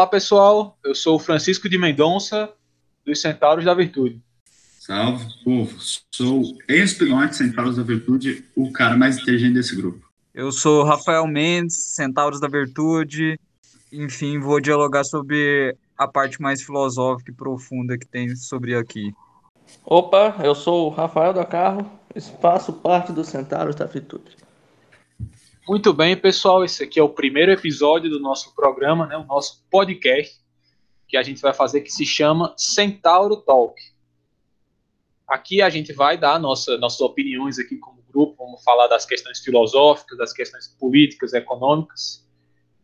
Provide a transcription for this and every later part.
Olá pessoal, eu sou o Francisco de Mendonça, dos Centauros da Virtude. Salve, povo. Sou ex-pilote Centauros da Virtude, o cara mais inteligente desse grupo. Eu sou Rafael Mendes, Centauros da Virtude. Enfim, vou dialogar sobre a parte mais filosófica e profunda que tem sobre aqui. Opa, eu sou o Rafael da Carro, faço parte do Centauros da Virtude. Muito bem, pessoal, esse aqui é o primeiro episódio do nosso programa, né, o nosso podcast, que a gente vai fazer que se chama Centauro Talk. Aqui a gente vai dar nossa, nossas opiniões aqui como grupo, vamos falar das questões filosóficas, das questões políticas, econômicas,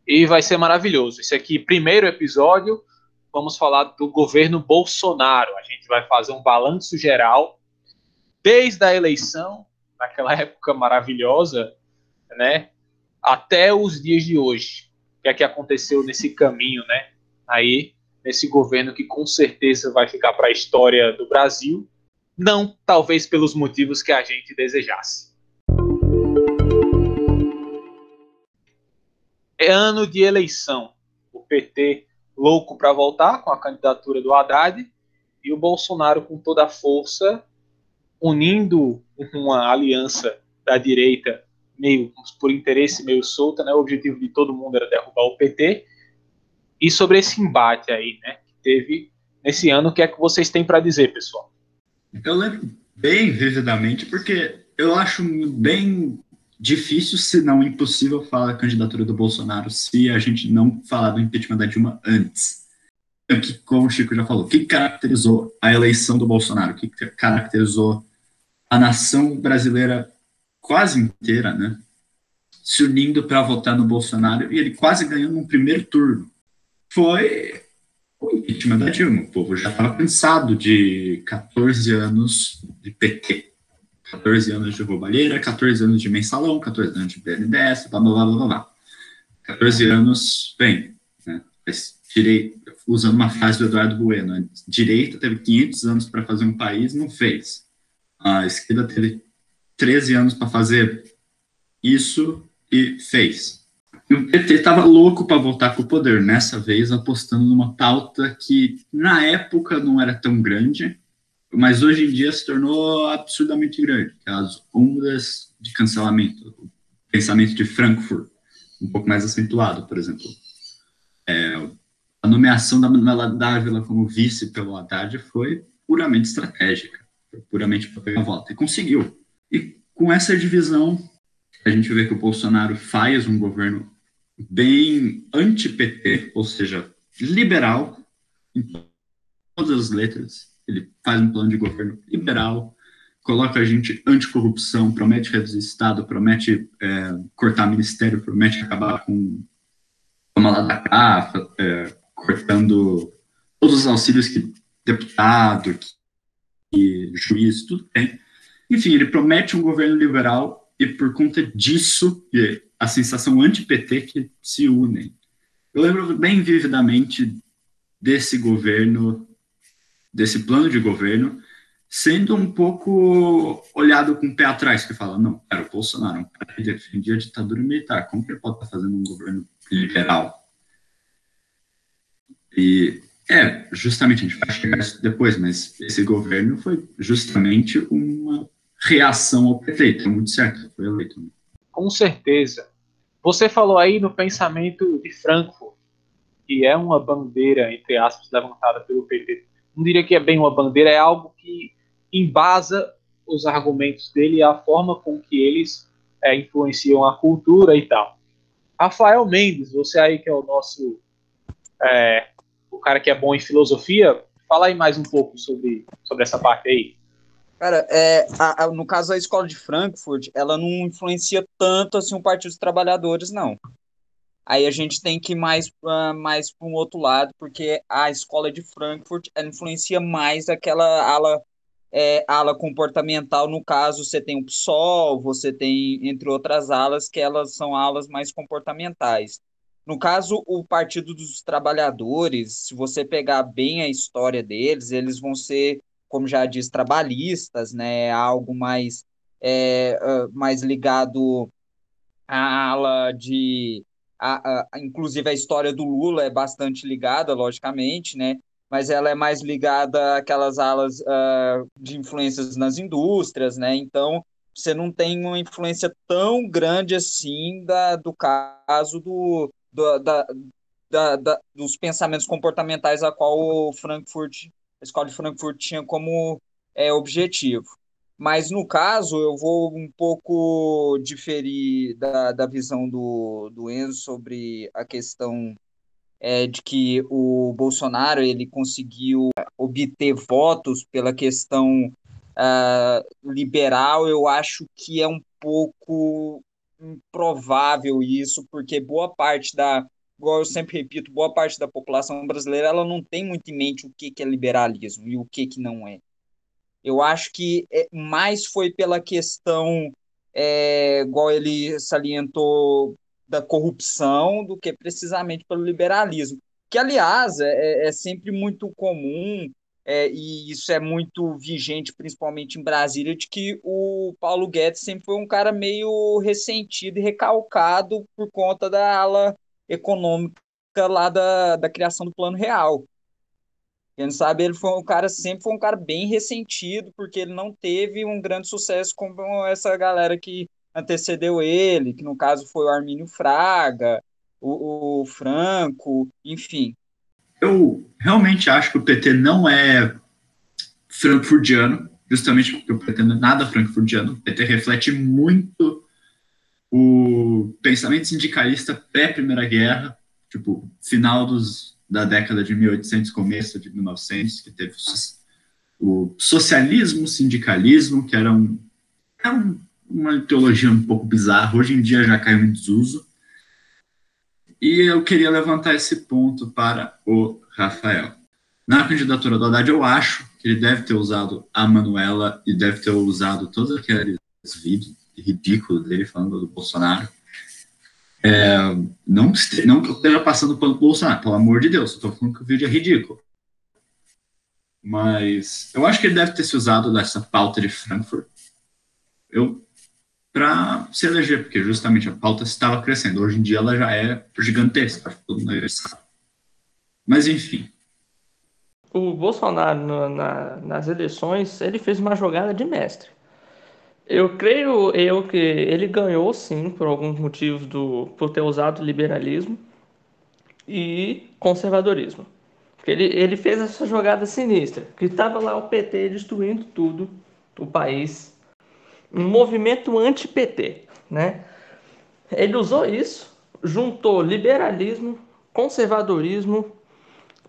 e vai ser maravilhoso. Esse aqui, primeiro episódio, vamos falar do governo Bolsonaro. A gente vai fazer um balanço geral desde a eleição, naquela época maravilhosa, né, até os dias de hoje. O que é que aconteceu nesse caminho, né? Aí, nesse governo que com certeza vai ficar para a história do Brasil, não talvez pelos motivos que a gente desejasse. É ano de eleição. O PT louco para voltar com a candidatura do Haddad e o Bolsonaro com toda a força unindo uma aliança da direita meio por interesse meio solta, né? O objetivo de todo mundo era derrubar o PT. E sobre esse embate aí, né, que teve nesse ano, o que é que vocês têm para dizer, pessoal? Eu lembro bem vividamente porque eu acho bem difícil, se não impossível, falar a candidatura do Bolsonaro se a gente não falar do impeachment da Dilma antes. Que, como o Chico já falou, o que caracterizou a eleição do Bolsonaro? O que caracterizou a nação brasileira quase inteira, né, se unindo para votar no Bolsonaro e ele quase ganhando no primeiro turno. Foi o impeachment da Dilma. O povo já estava cansado de 14 anos de PT. 14 anos de roubalheira, 14 anos de mensalão, 14 anos de BNDES, blá, blá, blá, blá, blá. 14 anos, bem, né, tirei, usando uma frase do Eduardo Bueno, a direita teve 500 anos para fazer um país, não fez. A esquerda teve 13 anos para fazer isso e fez. E o PT estava louco para voltar com o poder, nessa vez apostando numa pauta que na época não era tão grande, mas hoje em dia se tornou absurdamente grande, é as ondas de cancelamento, o pensamento de Frankfurt, um pouco mais acentuado, por exemplo. É, a nomeação da Manuela Dávila como vice pelo Haddad foi puramente estratégica, foi puramente para pegar a volta, e conseguiu. E com essa divisão, a gente vê que o Bolsonaro faz um governo bem anti-PT, ou seja, liberal, em todas as letras. Ele faz um plano de governo liberal, coloca a gente anticorrupção, promete reduzir Estado, promete é, cortar ministério, promete acabar com a lá da cá, é, cortando todos os auxílios que deputado, que, que juiz, tudo tem. Enfim, ele promete um governo liberal e por conta disso, a sensação anti-PT que se unem. Eu lembro bem vividamente desse governo, desse plano de governo, sendo um pouco olhado com o pé atrás, que fala, não, era o Bolsonaro, um cara que defendia a ditadura militar, como que ele pode estar fazendo um governo liberal? E é, justamente, a gente vai chegar depois, mas esse governo foi justamente uma reação ao prefeito. É muito certo, foi eleito. Com certeza. Você falou aí no pensamento de Frankfurt, que é uma bandeira, entre aspas, levantada pelo PT. Não diria que é bem uma bandeira, é algo que embasa os argumentos dele e a forma com que eles é, influenciam a cultura e tal. Rafael Mendes, você aí que é o nosso é, o cara que é bom em filosofia, fala aí mais um pouco sobre, sobre essa parte aí. Cara, é, a, a, no caso da escola de Frankfurt, ela não influencia tanto assim o Partido dos Trabalhadores, não. Aí a gente tem que ir mais, uh, mais para um outro lado, porque a escola de Frankfurt ela influencia mais aquela ala, é, ala comportamental. No caso, você tem o PSOL, você tem, entre outras alas, que elas são alas mais comportamentais. No caso, o Partido dos Trabalhadores, se você pegar bem a história deles, eles vão ser como já diz, trabalhistas, né? Algo mais, é, mais ligado à ala de a, a, inclusive a história do Lula é bastante ligada, logicamente, né? Mas ela é mais ligada àquelas alas uh, de influências nas indústrias, né? Então você não tem uma influência tão grande assim da, do caso do, do da, da, da, dos pensamentos comportamentais a qual o Frankfurt, a escola de Frankfurt tinha como é, objetivo. Mas no caso, eu vou um pouco diferir da, da visão do, do Enzo sobre a questão é, de que o Bolsonaro ele conseguiu obter votos pela questão uh, liberal. Eu acho que é um pouco improvável isso, porque boa parte da, igual eu sempre repito, boa parte da população brasileira ela não tem muito em mente o que, que é liberalismo e o que, que não é. Eu acho que é, mais foi pela questão, é, igual ele salientou, da corrupção do que precisamente pelo liberalismo. Que, aliás, é, é sempre muito comum, é, e isso é muito vigente, principalmente em Brasília, de que o Paulo Guedes sempre foi um cara meio ressentido e recalcado por conta da ala econômica lá da, da criação do Plano Real. Quem sabe ele foi um cara, sempre foi um cara bem ressentido, porque ele não teve um grande sucesso como essa galera que antecedeu ele, que no caso foi o Armínio Fraga, o, o Franco, enfim. Eu realmente acho que o PT não é frankfurtiano, justamente porque o PT não é nada frankfurtiano. O PT reflete muito o pensamento sindicalista pré-Primeira Guerra, tipo, final dos da década de 1800, começo de 1900, que teve o socialismo, sindicalismo, que era, um, era um, uma teologia um pouco bizarra, hoje em dia já caiu em desuso. E eu queria levantar esse ponto para o Rafael. Na candidatura do Haddad, eu acho que ele deve ter usado a Manuela e deve ter usado todos aqueles vídeos ridículos dele falando do Bolsonaro é, não, não que eu esteja passando pano pro Bolsonaro, pelo amor de Deus, estou falando que o vídeo é ridículo. Mas eu acho que ele deve ter se usado dessa pauta de Frankfurt eu para se eleger, porque justamente a pauta estava crescendo. Hoje em dia ela já é gigantesca, todo mundo sabe. Mas enfim. O Bolsonaro na, nas eleições ele fez uma jogada de mestre. Eu creio eu que ele ganhou sim por alguns motivos do por ter usado liberalismo e conservadorismo. Porque ele, ele fez essa jogada sinistra, que estava lá o PT destruindo tudo, o país, um movimento anti-PT, né? Ele usou isso, juntou liberalismo, conservadorismo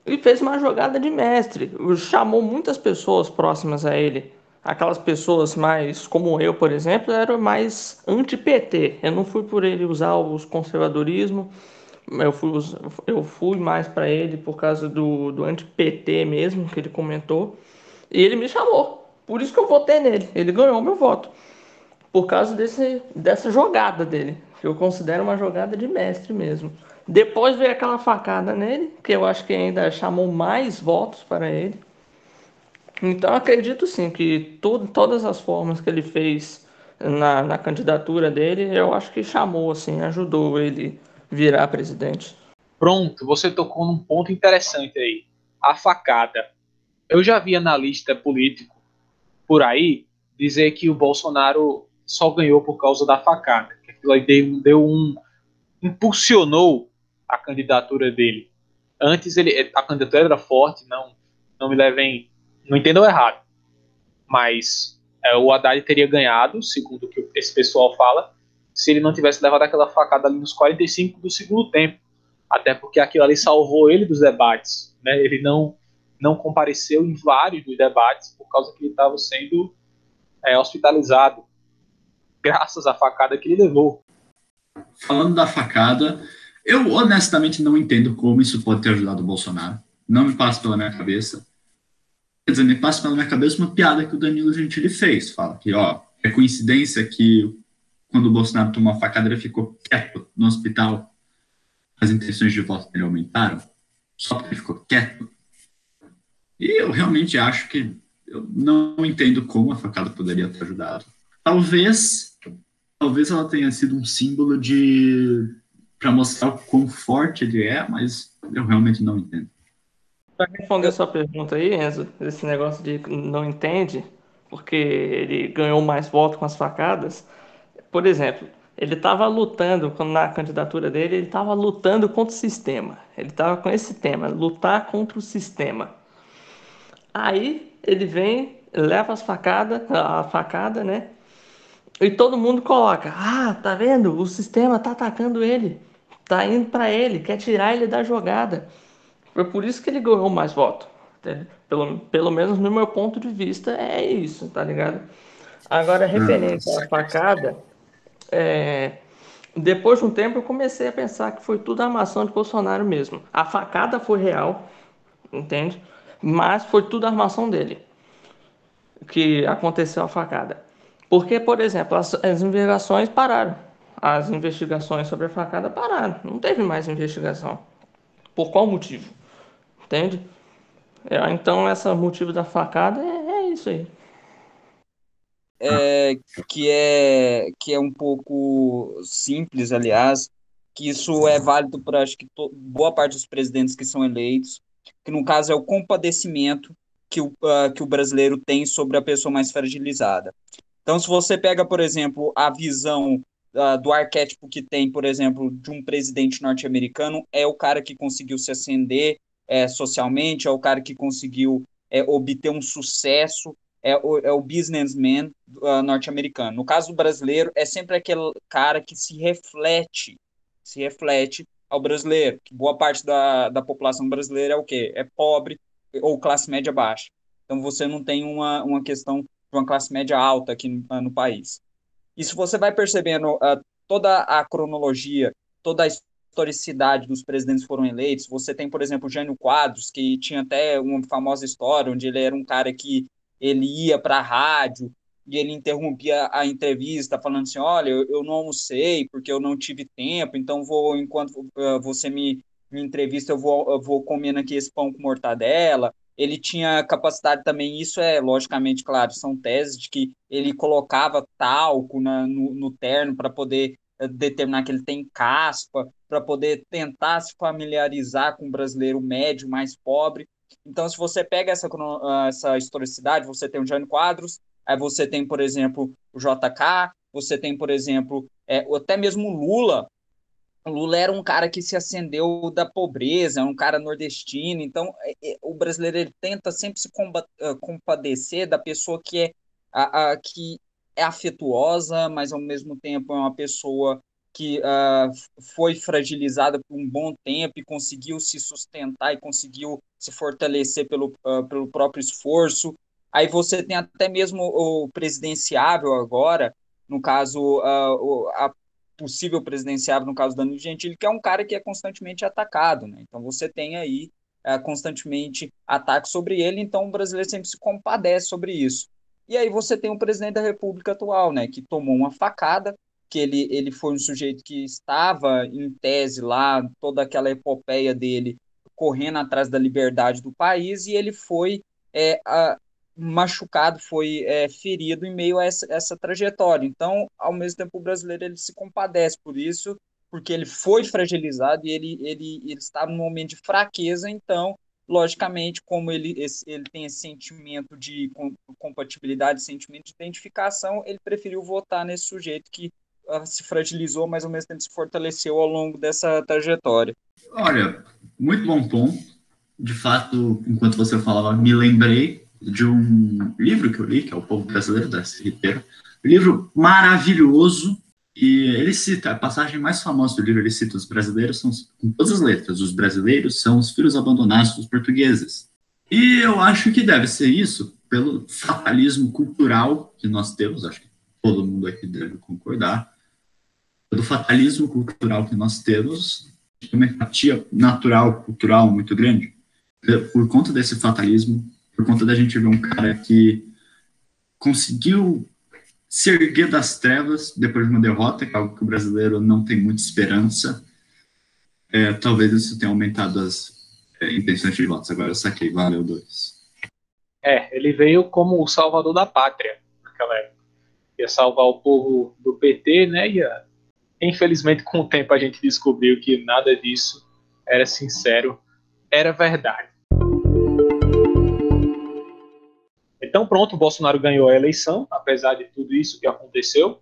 e fez uma jogada de mestre. Chamou muitas pessoas próximas a ele aquelas pessoas mais como eu, por exemplo, eram mais anti-PT. Eu não fui por ele usar os conservadorismo, eu fui, eu fui mais para ele por causa do, do anti-PT mesmo, que ele comentou. E ele me chamou. Por isso que eu votei nele. Ele ganhou meu voto. Por causa desse, dessa jogada dele, que eu considero uma jogada de mestre mesmo. Depois veio aquela facada nele, que eu acho que ainda chamou mais votos para ele. Então acredito sim que todas as formas que ele fez na, na candidatura dele, eu acho que chamou, assim, ajudou ele virar presidente. Pronto, você tocou num ponto interessante aí. A facada. Eu já vi analista político por aí dizer que o Bolsonaro só ganhou por causa da facada. Que aquilo aí deu, deu um. impulsionou a candidatura dele. Antes ele, a candidatura era forte, não, não me levem não entendam errado, mas é, o Haddad teria ganhado, segundo o que esse pessoal fala, se ele não tivesse levado aquela facada ali nos 45 do segundo tempo. Até porque aquilo ali salvou ele dos debates. Né? Ele não, não compareceu em vários dos debates por causa que ele estava sendo é, hospitalizado, graças à facada que ele levou. Falando da facada, eu honestamente não entendo como isso pode ter ajudado o Bolsonaro. Não me passa pela minha cabeça. Quer dizer, me passa pela minha cabeça uma piada que o Danilo Gentili fez. Fala que, ó, é coincidência que quando o Bolsonaro tomou a facada, ele ficou quieto no hospital. As intenções de voto dele aumentaram. Só porque ele ficou quieto. E eu realmente acho que eu não entendo como a facada poderia ter ajudado. Talvez, talvez ela tenha sido um símbolo de para mostrar o quão forte ele é, mas eu realmente não entendo. Para responder a sua pergunta aí, Enzo, esse negócio de não entende, porque ele ganhou mais votos com as facadas. Por exemplo, ele estava lutando, na candidatura dele, ele estava lutando contra o sistema. Ele estava com esse tema, lutar contra o sistema. Aí ele vem, leva as facadas, a facada, né? E todo mundo coloca: "Ah, tá vendo? O sistema tá atacando ele. Tá indo para ele, quer tirar ele da jogada". Foi por isso que ele ganhou mais votos. Pelo, pelo menos no meu ponto de vista é isso, tá ligado? Agora, referente à facada, é, depois de um tempo eu comecei a pensar que foi tudo armação de Bolsonaro mesmo. A facada foi real, entende? Mas foi tudo armação dele que aconteceu a facada. Porque, por exemplo, as, as investigações pararam. As investigações sobre a facada pararam. Não teve mais investigação. Por qual motivo? Entende? É, então, esse motivo da facada é, é isso aí é, que, é, que é um pouco simples, aliás, que isso é válido para acho que to, boa parte dos presidentes que são eleitos, que no caso é o compadecimento que o, uh, que o brasileiro tem sobre a pessoa mais fragilizada. Então, se você pega, por exemplo, a visão uh, do arquétipo que tem, por exemplo, de um presidente norte-americano, é o cara que conseguiu se ascender é, socialmente, é o cara que conseguiu é, obter um sucesso é o, é o businessman uh, norte-americano. No caso do brasileiro, é sempre aquele cara que se reflete, se reflete ao brasileiro, que boa parte da, da população brasileira é o quê? É pobre ou classe média baixa. Então você não tem uma, uma questão de uma classe média alta aqui no, uh, no país. E se você vai percebendo uh, toda a cronologia, toda a historicidade dos presidentes foram eleitos, você tem, por exemplo, Jânio Quadros, que tinha até uma famosa história onde ele era um cara que ele ia para a rádio e ele interrompia a entrevista falando assim, olha, eu, eu, não almocei porque eu não tive tempo, então vou enquanto uh, você me, me entrevista eu vou, eu vou comendo aqui esse pão com mortadela. Ele tinha capacidade também, isso é logicamente claro, são teses de que ele colocava talco na, no, no terno para poder determinar que ele tem caspa, para poder tentar se familiarizar com o brasileiro médio mais pobre. Então, se você pega essa, ah, essa historicidade, você tem o Jânio Quadros, aí você tem, por exemplo, o JK, você tem, por exemplo, é, até mesmo o Lula. O Lula era um cara que se acendeu da pobreza, um cara nordestino. Então, é, é, o brasileiro ele tenta sempre se ah, compadecer da pessoa que é, a, a, que é afetuosa, mas ao mesmo tempo é uma pessoa que uh, foi fragilizada por um bom tempo e conseguiu se sustentar e conseguiu se fortalecer pelo, uh, pelo próprio esforço. Aí você tem até mesmo o presidenciável agora, no caso, uh, a possível presidenciável, no caso do Danilo Gentili, que é um cara que é constantemente atacado. Né? Então você tem aí constantemente ataques sobre ele, então o brasileiro sempre se compadece sobre isso. E aí você tem o presidente da República atual, né, que tomou uma facada, que ele, ele foi um sujeito que estava em tese lá, toda aquela epopeia dele, correndo atrás da liberdade do país, e ele foi é, a, machucado, foi é, ferido em meio a essa, essa, trajetória. Então, ao mesmo tempo, o brasileiro ele se compadece por isso, porque ele foi fragilizado e ele, ele, ele estava num momento de fraqueza, então, logicamente, como ele, esse, ele tem esse sentimento de compatibilidade, sentimento de identificação, ele preferiu votar nesse sujeito que se fragilizou, mas ao mesmo tempo se fortaleceu ao longo dessa trajetória. Olha, muito bom tom. De fato, enquanto você falava, me lembrei de um livro que eu li, que é O Povo Brasileiro, da Ribeiro. Livro maravilhoso. E ele cita, a passagem mais famosa do livro, ele cita os brasileiros, são, com todas as letras, os brasileiros são os filhos abandonados dos portugueses. E eu acho que deve ser isso, pelo fatalismo cultural que nós temos, acho que todo mundo aqui deve concordar, do fatalismo cultural que nós temos, uma empatia natural, cultural muito grande. Por conta desse fatalismo, por conta da gente ver um cara que conseguiu se erguer das trevas depois de uma derrota, que é algo que o brasileiro não tem muita esperança, é, talvez isso tenha aumentado as é, intenções de votos. Agora eu saquei, valeu, dois. É, ele veio como o salvador da pátria naquela época. Ia salvar o povo do PT, né? Ia Infelizmente, com o tempo, a gente descobriu que nada disso era sincero, era verdade. Então, pronto, o Bolsonaro ganhou a eleição, apesar de tudo isso que aconteceu.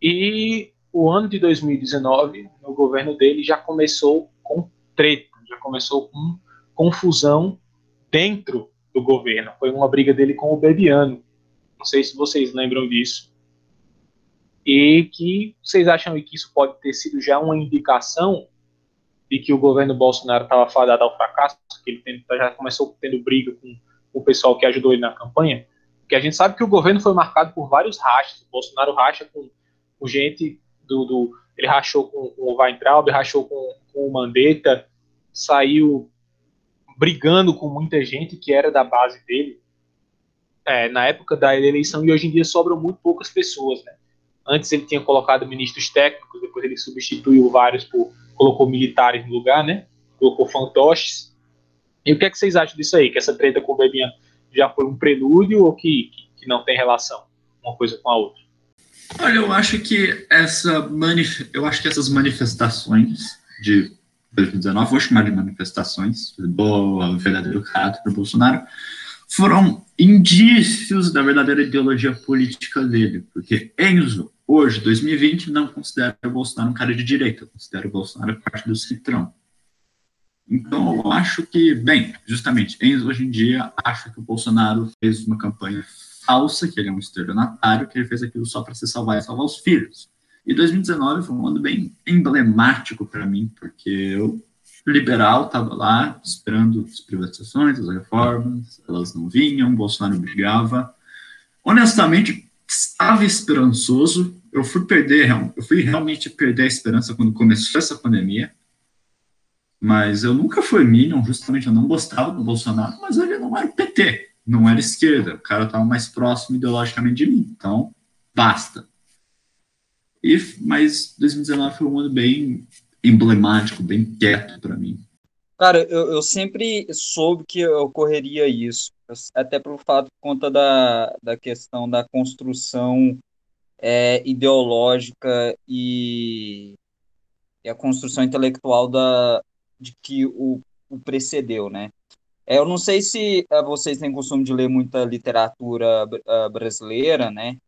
E o ano de 2019, no governo dele, já começou com treta, já começou com confusão dentro do governo. Foi uma briga dele com o Bebiano. Não sei se vocês lembram disso. E que vocês acham que isso pode ter sido já uma indicação de que o governo Bolsonaro estava fadado ao fracasso, que ele já começou tendo briga com o pessoal que ajudou ele na campanha? Porque a gente sabe que o governo foi marcado por vários rachas. O Bolsonaro racha com, com gente do, do, Ele rachou com, com o Weintraub, rachou com, com o Mandetta, saiu brigando com muita gente que era da base dele é, na época da eleição e hoje em dia sobram muito poucas pessoas, né? Antes ele tinha colocado ministros técnicos, depois ele substituiu vários por colocou militares no lugar, né? Colocou fantoches. E o que é que vocês acham disso aí? Que essa treta com o Bebian já foi um prelúdio ou que, que, que não tem relação uma coisa com a outra? Olha, eu acho que essa manif eu acho que essas manifestações de 2019, vou chamar de manifestações, boa, verdadeiro caráter do Bolsonaro, foram indícios da verdadeira ideologia política dele, porque Enzo, hoje, 2020, não considera o Bolsonaro um cara de direita, considera o Bolsonaro parte do centrão. Então, eu acho que, bem, justamente, hoje em dia acha que o Bolsonaro fez uma campanha falsa, que ele é um estelionatário, que ele fez aquilo só para se salvar e salvar os filhos. E 2019 foi um ano bem emblemático para mim, porque eu, liberal, estava lá esperando as privatizações, as reformas, elas não vinham, Bolsonaro brigava. Honestamente, estava esperançoso. Eu fui perder, eu fui realmente perder a esperança quando começou essa pandemia. Mas eu nunca fui Minion, justamente eu não gostava do Bolsonaro, mas ele não era PT, não era esquerda. O cara estava mais próximo ideologicamente de mim. Então, basta. E, mas 2019 foi um ano bem emblemático, bem quieto para mim. Cara, eu, eu sempre soube que ocorreria isso, até pelo fato, por conta da, da questão da construção é, ideológica e, e, a construção intelectual da, de que o, o precedeu, né? É, eu não sei se uh, vocês têm costume de ler muita literatura uh, brasileira, né?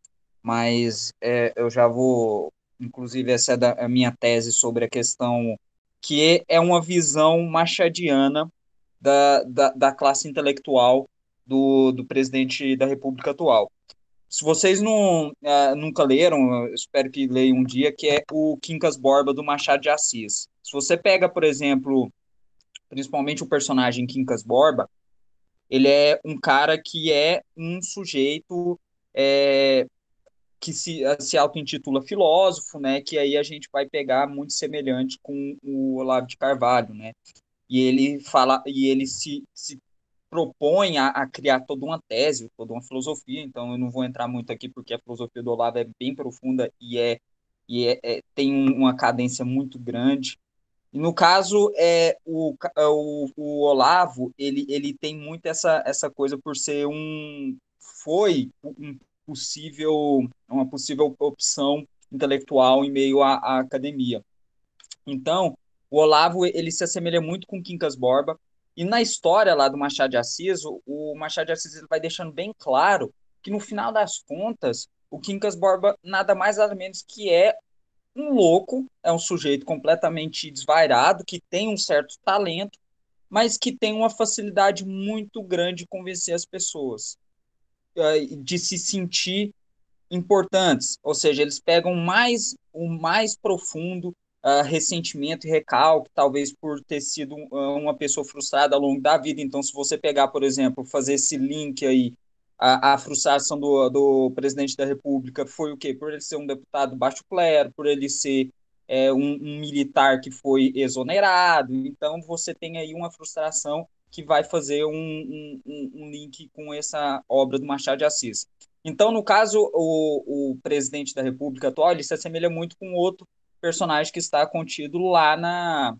mas é, eu já vou, inclusive essa é da, a minha tese sobre a questão que é uma visão machadiana da, da, da classe intelectual do, do presidente da República atual. Se vocês não, uh, nunca leram, espero que leiam um dia, que é o Quincas Borba do Machado de Assis. Se você pega, por exemplo, principalmente o personagem Quincas Borba, ele é um cara que é um sujeito é, que se, eh, se auto-intitula filósofo, né, que aí a gente vai pegar muito semelhante com o Olavo de Carvalho, né, e ele fala, e ele se, se propõe a, a, criar toda uma tese, toda uma filosofia, então eu não vou entrar muito aqui porque a filosofia do Olavo é bem profunda e é, e é, é tem uma cadência muito grande, no caso, é, o, é, o, o Olavo, ele, ele tem muito essa, essa coisa por ser um, foi um possível, uma possível opção intelectual em meio à, à academia. Então, o Olavo ele se assemelha muito com Quincas Borba e na história lá do Machado de Assis, o Machado de Assis ele vai deixando bem claro que no final das contas, o Quincas Borba nada mais nada menos que é um louco, é um sujeito completamente desvairado, que tem um certo talento, mas que tem uma facilidade muito grande de convencer as pessoas. Eh, de se sentir importantes, ou seja, eles pegam mais o mais profundo uh, ressentimento e recalque, talvez por ter sido uh, uma pessoa frustrada ao longo da vida. Então, se você pegar, por exemplo, fazer esse link aí, a, a frustração do, do presidente da República foi o quê? Por ele ser um deputado baixo clero, por ele ser é, um, um militar que foi exonerado. Então, você tem aí uma frustração que vai fazer um, um, um, link com essa obra do Machado de Assis. Então, no caso, o, o presidente da República atual ele se assemelha muito com outro personagem que está contido lá na,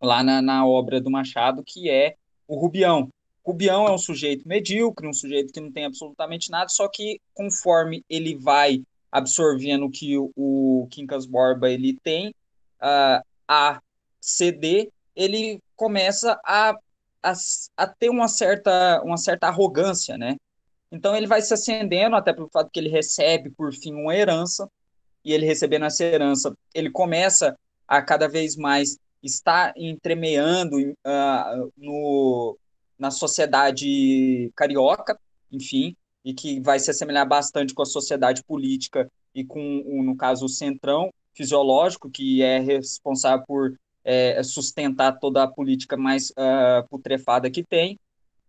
lá na, na obra do Machado, que é o Rubião. Rubião é um sujeito medíocre, um sujeito que não tem absolutamente nada, só que conforme ele vai absorvendo que o, o Quincas Borba ele tem uh, a ceder, ele começa a, a, a, ter uma certa, uma certa arrogância, né? Então ele vai se acendendo, até pelo fato que ele recebe, por fim, uma herança, e ele recebendo essa herança, ele começa a cada vez mais estar entremeando uh, no, na sociedade carioca, enfim, e que vai se assemelhar bastante com a sociedade política e com, no caso, o centrão fisiológico, que é responsável por é, sustentar toda a política mais uh, putrefada que tem,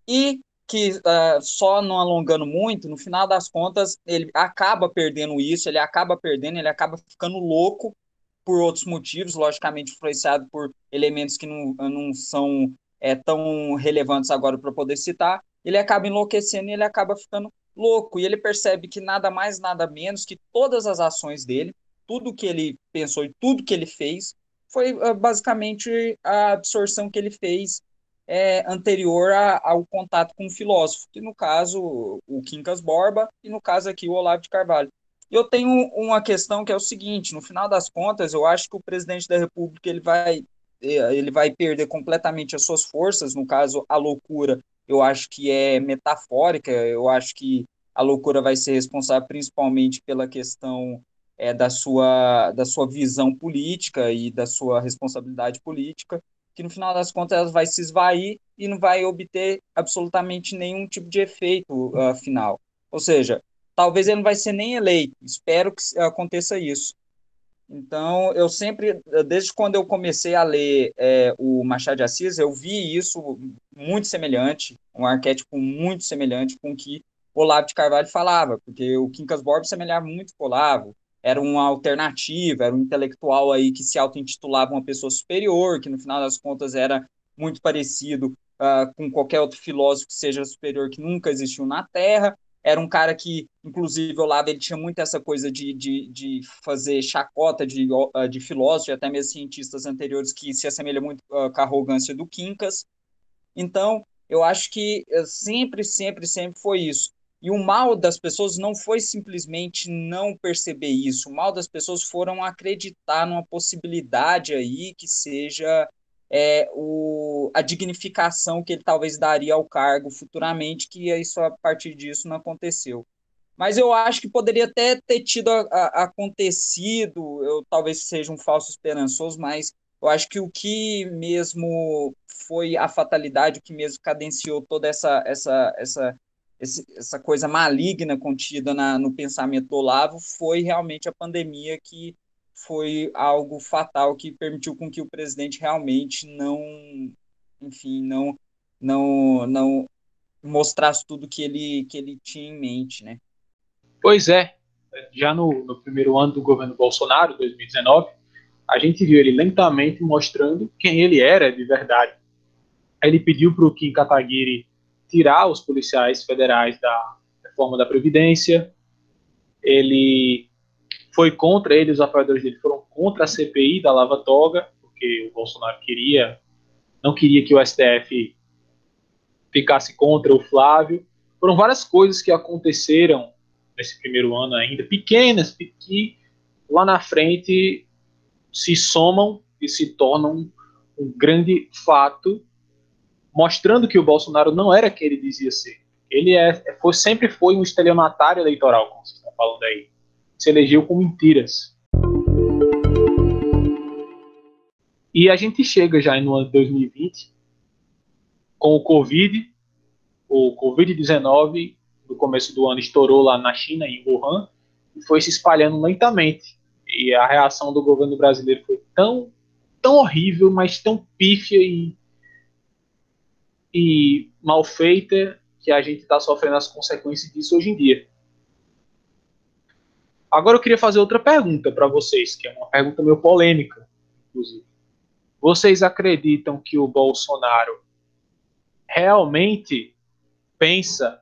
e que, uh, só não alongando muito, no final das contas, ele acaba perdendo isso, ele acaba perdendo, ele acaba ficando louco por outros motivos, logicamente influenciado por elementos que não, não são é, tão relevantes agora para poder citar, ele acaba enlouquecendo e ele acaba ficando louco, e ele percebe que nada mais, nada menos que todas as ações dele, tudo que ele pensou e tudo que ele fez, foi uh, basicamente a absorção que ele fez é, anterior a, ao contato com o filósofo, que no caso o Quincas Borba e no caso aqui o Olavo de Carvalho. Eu tenho uma questão que é o seguinte, no final das contas, eu acho que o presidente da República ele vai ele vai perder completamente as suas forças, no caso a loucura eu acho que é metafórica, eu acho que a loucura vai ser responsável principalmente pela questão é, da, sua, da sua visão política e da sua responsabilidade política, que no final das contas ela vai se esvair e não vai obter absolutamente nenhum tipo de efeito uh, final. Ou seja, talvez ele não vai ser nem eleito, espero que aconteça isso. Então, eu sempre, desde quando eu comecei a ler é, o Machado de Assis, eu vi isso muito semelhante, um arquétipo muito semelhante com o que Olavo de Carvalho falava, porque o Quincas Borba semelhava muito com Olavo, era uma alternativa, era um intelectual aí que se auto-intitulava uma pessoa superior, que no final das contas era muito parecido uh, com qualquer outro filósofo que seja superior que nunca existiu na Terra, era um cara que, inclusive, ao lado ele tinha muito essa coisa de, de, de fazer chacota de, de filósofos e até mesmo cientistas anteriores que se assemelha muito uh, com a arrogância do Quincas. Então, eu acho que eh, sempre, sempre, sempre foi isso. E o mal das pessoas não foi simplesmente não perceber isso. O mal das pessoas foram acreditar numa possibilidade aí que seja é, o, a dignificação que ele talvez daria ao cargo futuramente, que isso a partir disso não aconteceu. Mas eu acho que poderia até ter tido a, a, acontecido, eu talvez seja um falso esperançoso, mas eu acho que o que mesmo foi a fatalidade, o que mesmo cadenciou toda essa, essa, essa, essa coisa maligna contida na, no pensamento do Olavo foi realmente a pandemia que foi algo fatal que permitiu com que o presidente realmente não, enfim, não, não, não mostrasse tudo que ele, que ele tinha em mente, né? Pois é, já no, no primeiro ano do governo Bolsonaro, 2019, a gente viu ele lentamente mostrando quem ele era de verdade. Ele pediu para o Kim Kataguiri tirar os policiais federais da reforma da Previdência, ele foi contra ele, os apoiadores dele foram contra a CPI da Lava Toga, porque o Bolsonaro queria, não queria que o STF ficasse contra o Flávio. Foram várias coisas que aconteceram nesse primeiro ano ainda, pequenas, que lá na frente se somam e se tornam um grande fato, mostrando que o Bolsonaro não era quem ele dizia ser. Ele é, foi, sempre foi um estelionatário eleitoral, como vocês estão falando aí se elegeu com mentiras. E a gente chega já no ano 2020 com o Covid. O Covid-19, no começo do ano, estourou lá na China, em Wuhan, e foi se espalhando lentamente. E a reação do governo brasileiro foi tão, tão horrível, mas tão pífia e, e mal feita que a gente está sofrendo as consequências disso hoje em dia. Agora eu queria fazer outra pergunta para vocês, que é uma pergunta meio polêmica, inclusive. Vocês acreditam que o Bolsonaro realmente pensa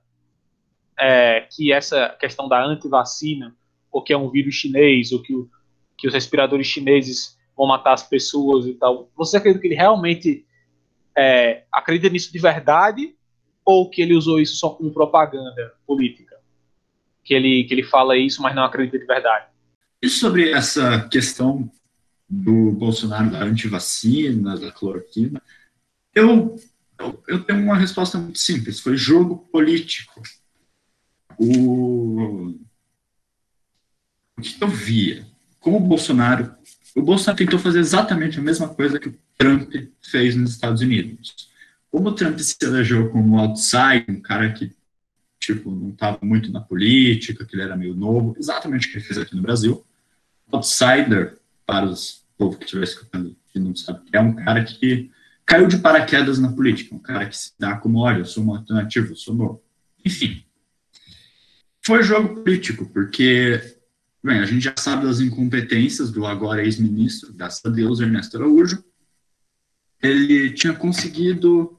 é, que essa questão da antivacina, ou que é um vírus chinês, ou que, o, que os respiradores chineses vão matar as pessoas e tal, você acredita que ele realmente é, acredita nisso de verdade, ou que ele usou isso só como propaganda política? Que ele, que ele fala isso, mas não acredita de verdade. E sobre essa questão do Bolsonaro da antivacina, da cloroquina, eu, eu, eu tenho uma resposta muito simples: foi jogo político. O, o que eu via? Como o Bolsonaro. O Bolsonaro tentou fazer exatamente a mesma coisa que o Trump fez nos Estados Unidos. Como o Trump se elegeu como outsider, um cara que tipo, não estava muito na política, que ele era meio novo, exatamente o que ele fez aqui no Brasil. Outsider, para os povo que estiver escutando que não sabe, é um cara que caiu de paraquedas na política, um cara que se dá como, olha, eu sou uma alternativa, eu sou novo. Enfim, foi jogo político, porque, bem, a gente já sabe das incompetências do agora ex-ministro, graças a Deus, Ernesto Araújo. Ele tinha conseguido,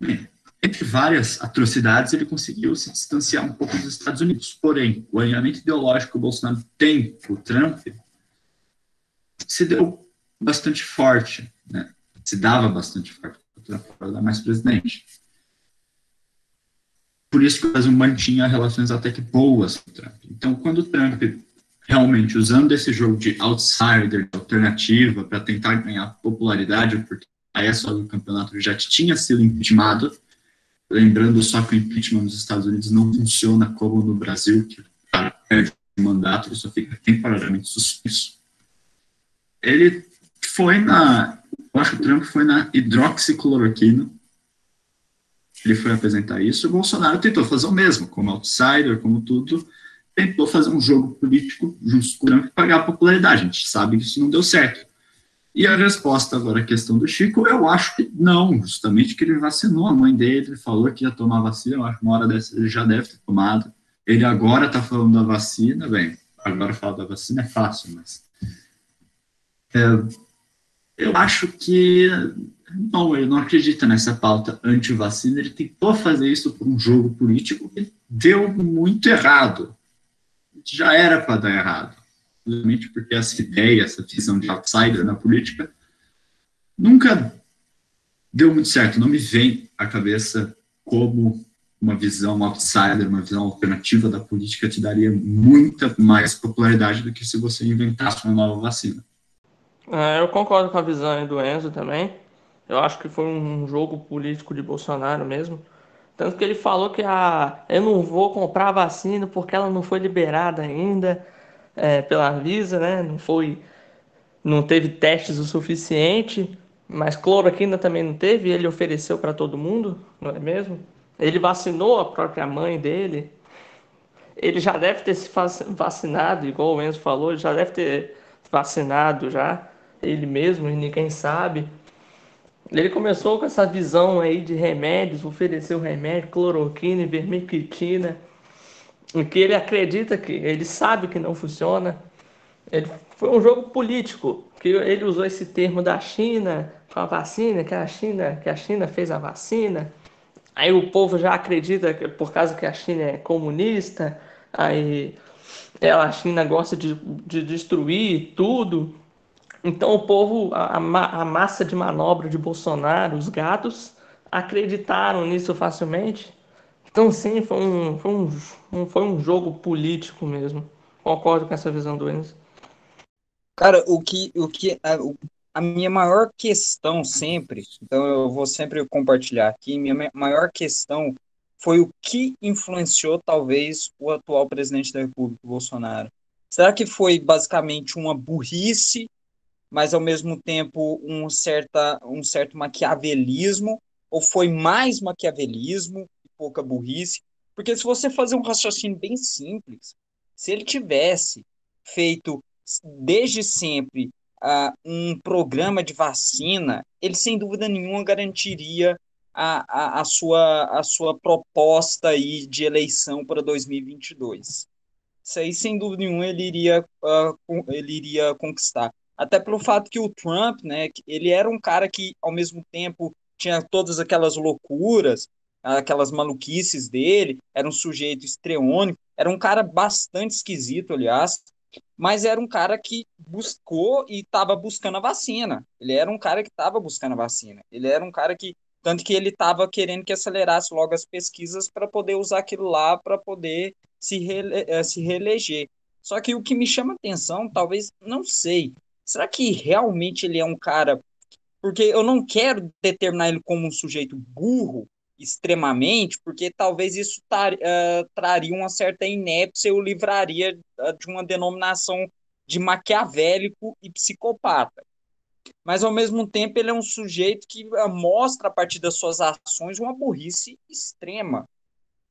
bem, entre várias atrocidades, ele conseguiu se distanciar um pouco dos Estados Unidos. Porém, o alinhamento ideológico que o Bolsonaro tem com o Trump se deu bastante forte, né? se dava bastante forte o Trump para mais presidente. Por isso que o Brasil mantinha relações até que boas com o Trump. Então, quando o Trump realmente usando esse jogo de outsider, de alternativa, para tentar ganhar popularidade, porque a essa do campeonato já tinha sido impeachmentado, Lembrando só que o impeachment nos Estados Unidos não funciona como no Brasil, que cara perde o mandato e só fica temporariamente suspenso. Ele foi na. Eu acho que o Trump foi na hidroxicloroquina. Ele foi apresentar isso. O Bolsonaro tentou fazer o mesmo, como outsider, como tudo. Tentou fazer um jogo político junto com o Trump para pagar popularidade. A gente sabe que isso não deu certo. E a resposta agora à questão do Chico, eu acho que não, justamente que ele vacinou a mãe dele, falou que ia tomar vacina, eu acho que uma hora dessa ele já deve ter tomado. Ele agora está falando da vacina, bem, agora falar da vacina é fácil, mas. É, eu acho que. Não, ele não acredita nessa pauta anti-vacina, ele tentou fazer isso por um jogo político que deu muito errado. Já era para dar errado simplesmente porque essa ideia, essa visão de outsider na política, nunca deu muito certo. Não me vem à cabeça como uma visão outsider, uma visão alternativa da política te daria muita mais popularidade do que se você inventasse uma nova vacina. É, eu concordo com a visão do Enzo também. Eu acho que foi um jogo político de Bolsonaro mesmo. Tanto que ele falou que a, ah, eu não vou comprar a vacina porque ela não foi liberada ainda é, pela Anvisa, né? Não foi, não teve testes o suficiente, mas cloroquina também não teve. Ele ofereceu para todo mundo, não é mesmo? Ele vacinou a própria mãe dele. Ele já deve ter se vacinado, igual o Enzo falou, ele já deve ter vacinado já ele mesmo e ninguém sabe. Ele começou com essa visão aí de remédios, ofereceu remédio, cloroquina, ivermectina em que ele acredita que ele sabe que não funciona. Ele, foi um jogo político, que ele usou esse termo da China com a vacina, que a China, que a China fez a vacina. Aí o povo já acredita que por causa que a China é comunista, aí ela, a China gosta de, de destruir tudo. Então o povo, a, a massa de manobra de Bolsonaro, os gatos, acreditaram nisso facilmente então, sim, foi um, foi um, foi um jogo político mesmo. Concordo com essa visão do Enzo. Cara, o que, o que a, a, minha maior questão sempre, então eu vou sempre compartilhar aqui, minha maior questão foi o que influenciou talvez o atual presidente da República, Bolsonaro. Será que foi basicamente uma burrice, mas ao mesmo tempo um, certa, um certo maquiavelismo, ou foi mais maquiavelismo, pouca burrice, porque se você fazer um raciocínio bem simples, se ele tivesse feito desde sempre uh, um programa de vacina, ele sem dúvida nenhuma garantiria a, a, a, sua, a sua proposta aí de eleição para 2022. Isso aí, sem dúvida nenhuma, ele iria, uh, ele iria conquistar. Até pelo fato que o Trump, né, ele era um cara que, ao mesmo tempo, tinha todas aquelas loucuras, aquelas maluquices dele, era um sujeito estreônico, era um cara bastante esquisito, aliás, mas era um cara que buscou e estava buscando a vacina. Ele era um cara que estava buscando a vacina. Ele era um cara que tanto que ele estava querendo que acelerasse logo as pesquisas para poder usar aquilo lá para poder se, rele, eh, se reeleger. Só que o que me chama atenção, talvez, não sei, será que realmente ele é um cara. Porque eu não quero determinar ele como um sujeito burro, extremamente, porque talvez isso tar, uh, traria uma certa inépcia e o livraria uh, de uma denominação de maquiavélico e psicopata. Mas, ao mesmo tempo, ele é um sujeito que uh, mostra, a partir das suas ações, uma burrice extrema.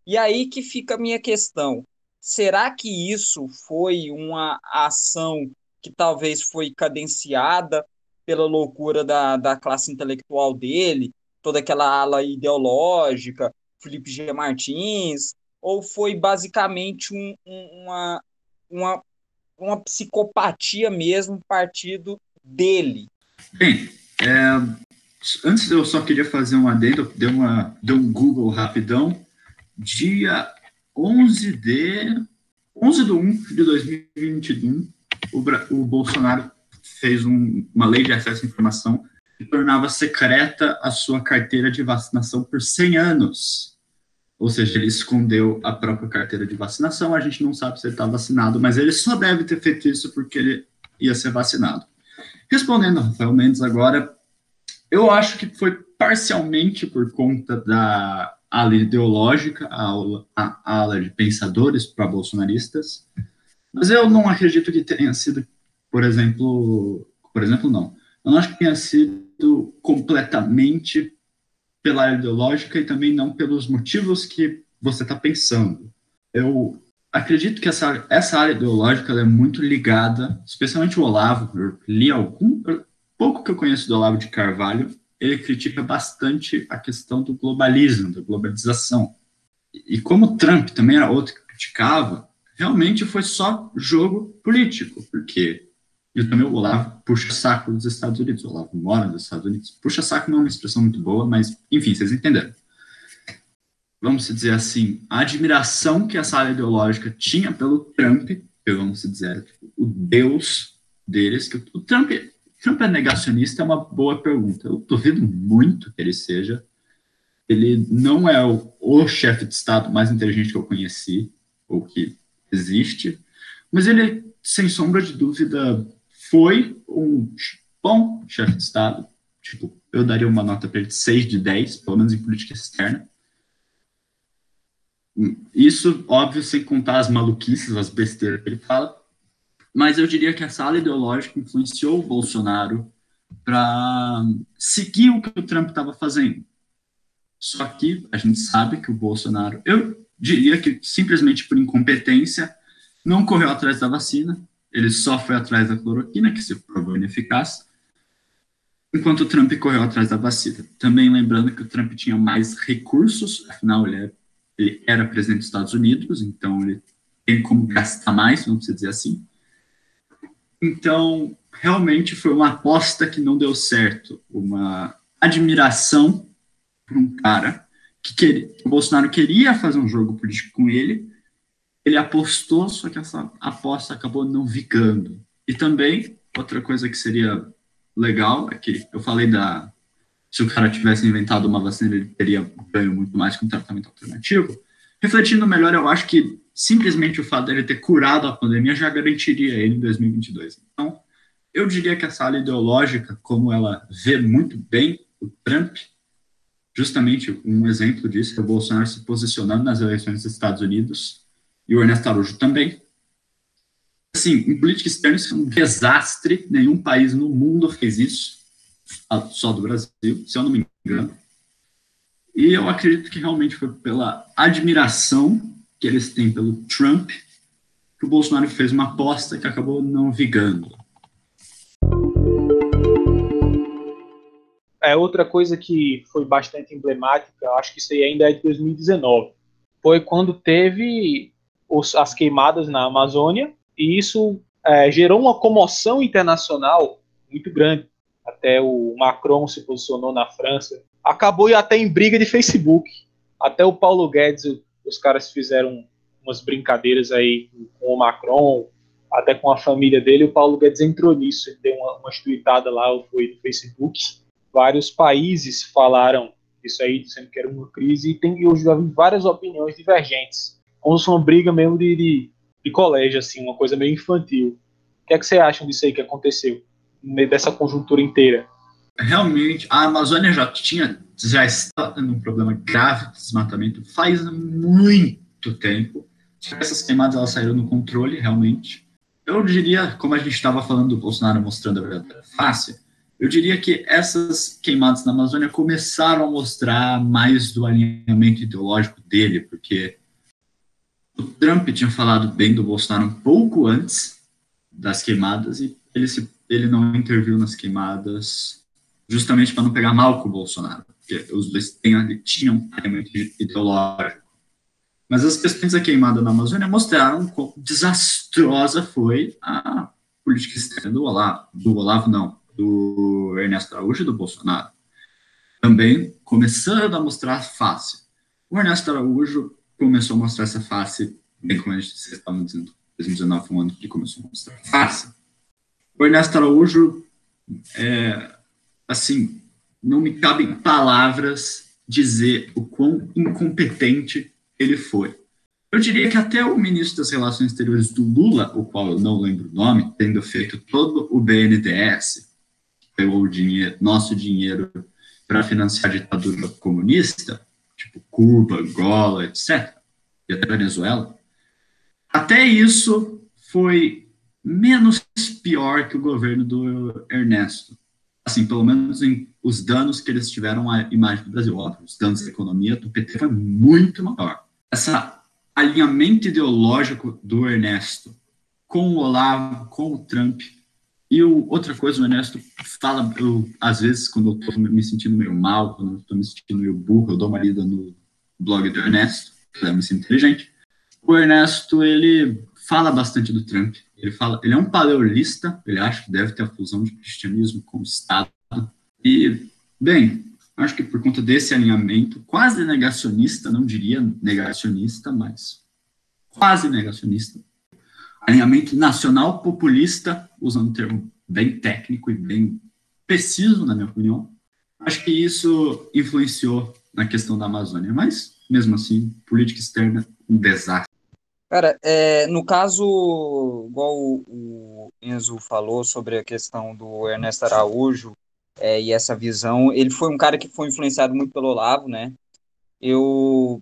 E aí que fica a minha questão. Será que isso foi uma ação que talvez foi cadenciada pela loucura da, da classe intelectual dele, toda aquela ala ideológica, Felipe G. Martins, ou foi basicamente um, um, uma, uma, uma psicopatia mesmo partido dele? Bem, é, antes eu só queria fazer um adendo, deu, uma, deu um Google rapidão, dia 11 de 11 de 1 de 2021, o, o Bolsonaro fez um, uma lei de acesso à informação tornava secreta a sua carteira de vacinação por 100 anos. Ou seja, ele escondeu a própria carteira de vacinação, a gente não sabe se ele está vacinado, mas ele só deve ter feito isso porque ele ia ser vacinado. Respondendo a Rafael Mendes agora, eu acho que foi parcialmente por conta da ala ideológica, a ala, a ala de pensadores para bolsonaristas, mas eu não acredito que tenha sido, por exemplo, por exemplo, não. Eu não acho que tenha sido completamente pela área ideológica e também não pelos motivos que você está pensando. Eu acredito que essa, essa área ideológica é muito ligada, especialmente o Olavo, eu li algum, pouco que eu conheço do Olavo de Carvalho, ele critica bastante a questão do globalismo, da globalização. E como Trump também era outro que criticava, realmente foi só jogo político, porque e também o Olavo puxa saco dos Estados Unidos, o Olavo mora nos Estados Unidos. Puxa saco não é uma expressão muito boa, mas enfim, vocês entenderam. Vamos dizer assim, a admiração que essa área ideológica tinha pelo Trump, vamos dizer, tipo, o deus deles, que o Trump Trump é negacionista é uma boa pergunta. Eu duvido muito que ele seja. Ele não é o, o chefe de Estado mais inteligente que eu conheci, ou que existe, mas ele, sem sombra de dúvida, foi um bom chefe de Estado. Tipo, eu daria uma nota para ele de 6 de 10, pelo menos em política externa. Isso, óbvio, sem contar as maluquices, as besteiras que ele fala, mas eu diria que essa ala ideológica influenciou o Bolsonaro para seguir o que o Trump estava fazendo. Só que a gente sabe que o Bolsonaro, eu diria que simplesmente por incompetência, não correu atrás da vacina, ele só foi atrás da cloroquina, que se provou ineficaz, enquanto o Trump correu atrás da vacina. Também lembrando que o Trump tinha mais recursos, afinal ele, é, ele era presidente dos Estados Unidos, então ele tem como gastar mais, vamos dizer assim. Então, realmente foi uma aposta que não deu certo, uma admiração por um cara que queria, o Bolsonaro queria fazer um jogo político com ele, ele apostou, só que essa aposta acabou não vigando. E também, outra coisa que seria legal é que eu falei da. Se o cara tivesse inventado uma vacina, ele teria ganho muito mais com um tratamento alternativo. Refletindo melhor, eu acho que simplesmente o fato dele ter curado a pandemia já garantiria ele em 2022. Então, eu diria que essa área ideológica, como ela vê muito bem o Trump, justamente um exemplo disso é o Bolsonaro se posicionando nas eleições dos Estados Unidos e o Ernesto Araújo também. Assim, em política externa isso é um desastre, nenhum país no mundo fez isso, só do Brasil, se eu não me engano. E eu acredito que realmente foi pela admiração que eles têm pelo Trump, que o Bolsonaro fez uma aposta que acabou não vigando. É outra coisa que foi bastante emblemática, acho que isso aí ainda é de 2019, foi quando teve os, as queimadas na Amazônia e isso é, gerou uma comoção internacional muito grande. Até o Macron se posicionou na França. Acabou até em briga de Facebook. Até o Paulo Guedes, os caras fizeram umas brincadeiras aí com o Macron, até com a família dele, o Paulo Guedes entrou nisso, ele deu uma, uma tweetada lá, foi no Facebook. Vários países falaram isso aí, dizendo que era uma crise, e tem, eu já vi várias opiniões divergentes. Como se uma briga mesmo de, de, de, colégio, assim, uma coisa meio infantil. O que é que você acha disso aí que aconteceu, dessa conjuntura inteira? Realmente, a Amazônia já tinha, já está tendo um problema grave de desmatamento faz muito tempo. Essas queimadas elas saíram no controle, realmente. Eu diria, como a gente estava falando do Bolsonaro mostrando a verdade fácil, eu diria que essas queimadas na Amazônia começaram a mostrar mais do alinhamento ideológico dele, porque o Trump tinha falado bem do Bolsonaro um pouco antes das queimadas e ele, se, ele não interviu nas queimadas justamente para não pegar mal com o Bolsonaro, porque os dois tinham um alinhamento ideológico. Mas as questões da queimada na Amazônia mostraram quão desastrosa foi a política externa do Olavo, do Olavo não, do Ernesto Araújo e do Bolsonaro, também começando a mostrar face. O Ernesto Araújo começou a mostrar essa face, bem como a gente estava dizendo, 2019 foi um ano que começou a mostrar face. O Ernesto Araújo, é, assim, não me cabem palavras dizer o quão incompetente ele foi. Eu diria que até o ministro das Relações Exteriores do Lula, o qual eu não lembro o nome, tendo feito todo o BNDES, pegou o dinheiro, nosso dinheiro para financiar a ditadura comunista, tipo Cuba, Angola, etc., e até Venezuela, até isso foi menos pior que o governo do Ernesto. Assim, pelo menos em os danos que eles tiveram à imagem do Brasil. Óbvio, os danos à economia do PT foi muito maior. Esse alinhamento ideológico do Ernesto com o Olavo, com o Trump, e o, outra coisa, o Ernesto fala, eu, às vezes, quando eu estou me sentindo meio mal, quando eu estou me sentindo meio burro, eu dou uma lida no blog do Ernesto, que é muito inteligente. O Ernesto, ele fala bastante do Trump. Ele fala, ele é um paleolista, ele acha que deve ter a fusão de cristianismo com o Estado. E, bem, acho que por conta desse alinhamento, quase negacionista, não diria negacionista, mas quase negacionista, alinhamento nacional populista, usando um termo bem técnico e bem preciso, na minha opinião. Acho que isso influenciou na questão da Amazônia, mas, mesmo assim, política externa, um desastre. Cara, é, no caso, igual o, Enzo falou sobre a questão do Ernesto Araújo é, e essa visão, ele foi um cara que foi influenciado muito pelo Olavo, né? Eu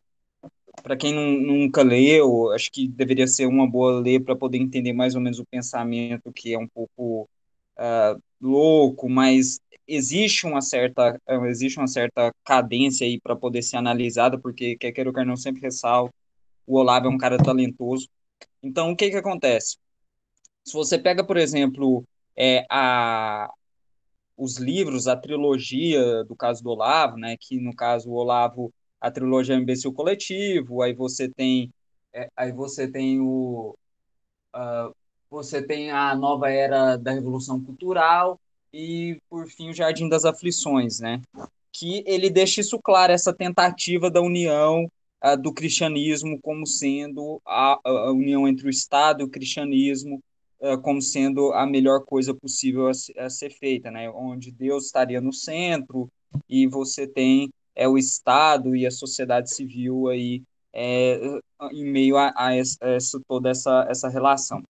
para quem não, nunca leu, acho que deveria ser uma boa ler para poder entender mais ou menos o pensamento que é um pouco uh, louco, mas existe uma certa existe uma certa cadência aí para poder ser analisada, porque quer queira o Carnão sempre ressalta, o Olavo é um cara talentoso. Então, o que que acontece? Se você pega, por exemplo, é, a, os livros, a trilogia do caso do Olavo, né, que no caso o Olavo a trilogia Imbecil Coletivo, aí você tem é, aí você tem o uh, você tem a nova era da Revolução Cultural e por fim o Jardim das Aflições, né? Que ele deixa isso claro essa tentativa da união uh, do cristianismo como sendo a, a, união entre o Estado e o cristianismo uh, como sendo a melhor coisa possível a, a ser feita, né? Onde Deus estaria no centro e você tem é o Estado e a sociedade civil aí é, em meio a, a, essa, toda essa, essa relação.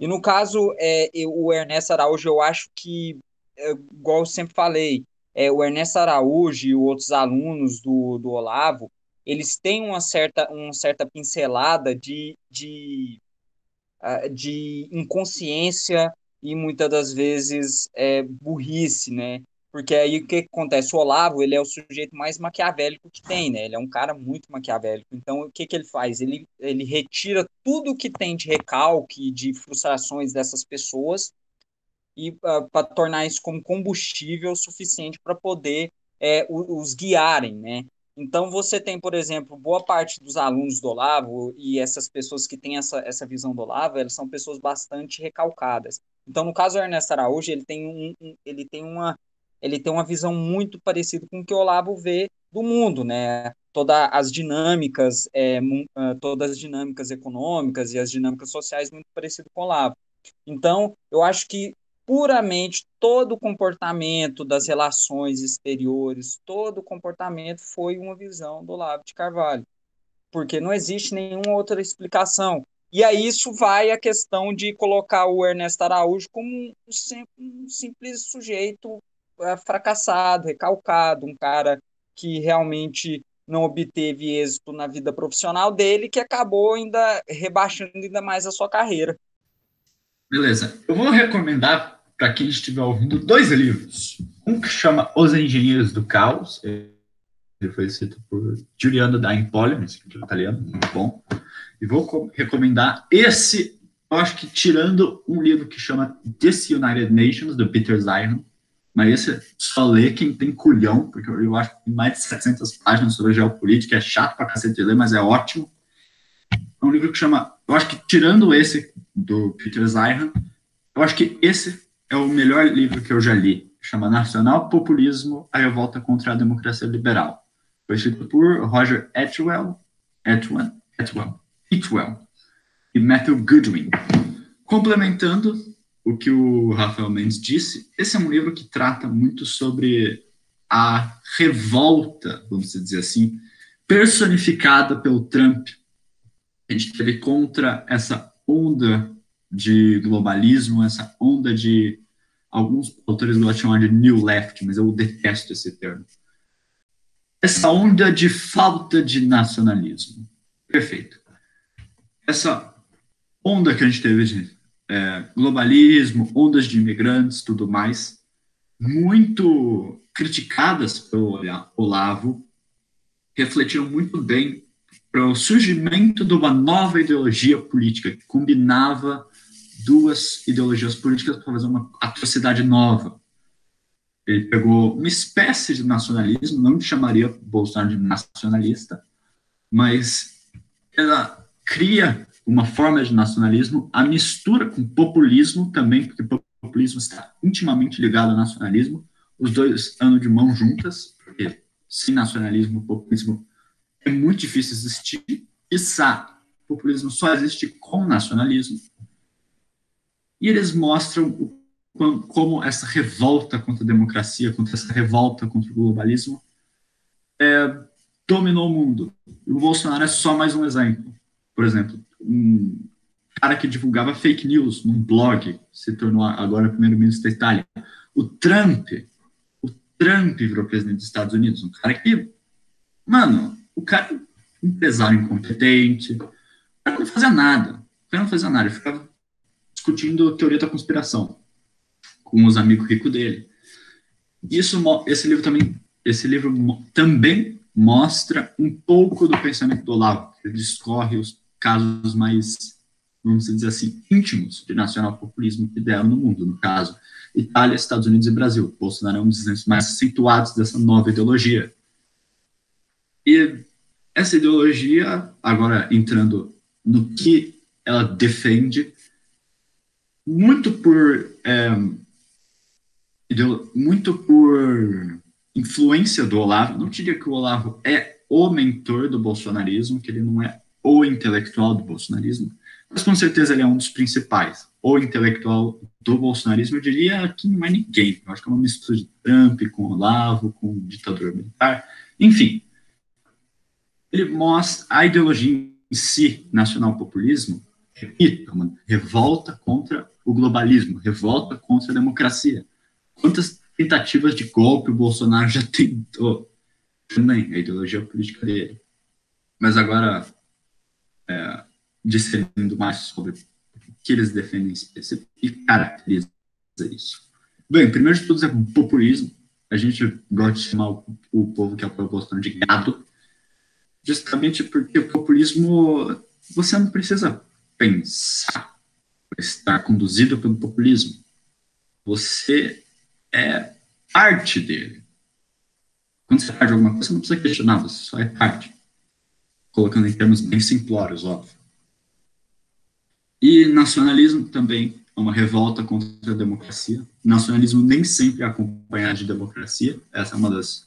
E no caso, é, eu, o Ernesto Araújo, eu acho que, é, igual eu sempre falei, é, o Ernesto Araújo e outros alunos do, do Olavo, eles têm uma certa, uma certa pincelada de, de, de inconsciência e muitas das vezes é, burrice, né? Porque aí o que acontece? O Olavo, ele é o sujeito mais maquiavélico que tem, né? Ele é um cara muito maquiavélico. Então, o que, que ele faz? Ele, ele retira tudo que tem de recalque, de frustrações dessas pessoas e uh, ah, para tornar isso como combustível suficiente para poder é, os guiarem, né? Então, você tem, por exemplo, boa parte dos alunos do Olavo e essas pessoas que têm essa, essa visão do Olavo, elas são pessoas bastante recalcadas. Então, no caso do Ernesto Araújo, ele tem, um, ele tem uma ele tem uma visão muito parecida com o que o Olavo vê do mundo, né? Todas as dinâmicas, é, ah, todas as dinâmicas econômicas e as dinâmicas sociais muito parecido com o Olavo. Então, eu acho que puramente todo o comportamento das relações exteriores, todo o comportamento foi uma visão do Olavo de Carvalho. porque não existe nenhuma outra explicação. E aí isso vai a questão de colocar o Ernesto Araújo como um, um simples sujeito fracassado, recalcado, um cara que realmente não obteve êxito na vida profissional dele, que acabou ainda rebaixando ainda mais a sua carreira. Beleza. Eu vou recomendar para quem estiver ouvindo dois livros. Um que chama Os Engenheiros do Caos. Ele foi escrito por Giuliano da Empoli, um escritor italiano, muito bom. E vou recomendar esse, acho que tirando um livro que chama Disunited Nations, do Peter Zion, mas esse só lê quem tem culhão, porque eu acho que tem mais de 700 páginas sobre geopolítica, é chato pra cacete ler, mas é ótimo. É um livro que chama, eu acho que tirando esse do Peter Zeihan, eu acho que esse é o melhor livro que eu já li. Chama Nacional Populismo, a revolta contra a democracia liberal. Foi escrito por Roger Atwell, Atwell, Atwell, Atwell e Matthew Goodwin. Complementando o que o Rafael Mendes disse, esse é um livro que trata muito sobre a revolta, vamos dizer assim, personificada pelo Trump. A gente teve contra essa onda de globalismo, essa onda de alguns autores gostam chamar de New Left, mas eu detesto esse termo. Essa onda de falta de nacionalismo. Perfeito. Essa onda que a gente teve de é, globalismo, ondas de imigrantes, tudo mais, muito criticadas pelo Olavo, refletiram muito bem para o surgimento de uma nova ideologia política que combinava duas ideologias políticas para fazer uma atrocidade nova. Ele pegou uma espécie de nacionalismo, não chamaria Bolsonaro de nacionalista, mas ela cria uma forma de nacionalismo, a mistura com populismo também, porque populismo está intimamente ligado ao nacionalismo, os dois andam de mão juntas, porque sem nacionalismo, populismo é muito difícil existir, e populismo só existe com nacionalismo. E eles mostram o, como essa revolta contra a democracia, contra essa revolta contra o globalismo, é, dominou o mundo. O Bolsonaro é só mais um exemplo. Por exemplo, um cara que divulgava fake news num blog, se tornou agora primeiro-ministro da Itália. O Trump, o Trump virou presidente dos Estados Unidos, um cara que, mano, o cara é empresário incompetente, o cara não fazia nada, o cara não fazia nada, ele ficava discutindo teoria da conspiração com os amigos ricos dele. Isso, esse livro também, esse livro também mostra um pouco do pensamento do Olavo, ele discorre os casos mais, vamos dizer assim, íntimos de nacional-populismo que deram no mundo, no caso, Itália, Estados Unidos e Brasil. Bolsonaro é um dos exemplos mais acentuados dessa nova ideologia. E essa ideologia, agora entrando no que ela defende, muito por é, muito por influência do Olavo, não diria que o Olavo é o mentor do bolsonarismo, que ele não é o intelectual do bolsonarismo, mas com certeza ele é um dos principais. O intelectual do bolsonarismo, eu diria que não é ninguém. Eu acho que é uma mistura de Trump com Olavo, com ditador militar, enfim. Ele mostra a ideologia em si, nacional-populismo, repito, uma revolta contra o globalismo, revolta contra a democracia. Quantas tentativas de golpe o Bolsonaro já tentou? Também, a ideologia política dele. Mas agora, é, discernindo mais sobre o que eles defendem e caracteriza isso. Bem, primeiro de tudo é populismo. A gente gosta de chamar o, o povo que apoia o Bolsonaro de gado, justamente porque o populismo, você não precisa pensar estar conduzido pelo populismo. Você é parte dele. Quando você faz alguma coisa, você não precisa questionar, você só é parte colocando em termos bem simplórios, óbvio. E nacionalismo também é uma revolta contra a democracia. Nacionalismo nem sempre é acompanhado de democracia. Essa é uma das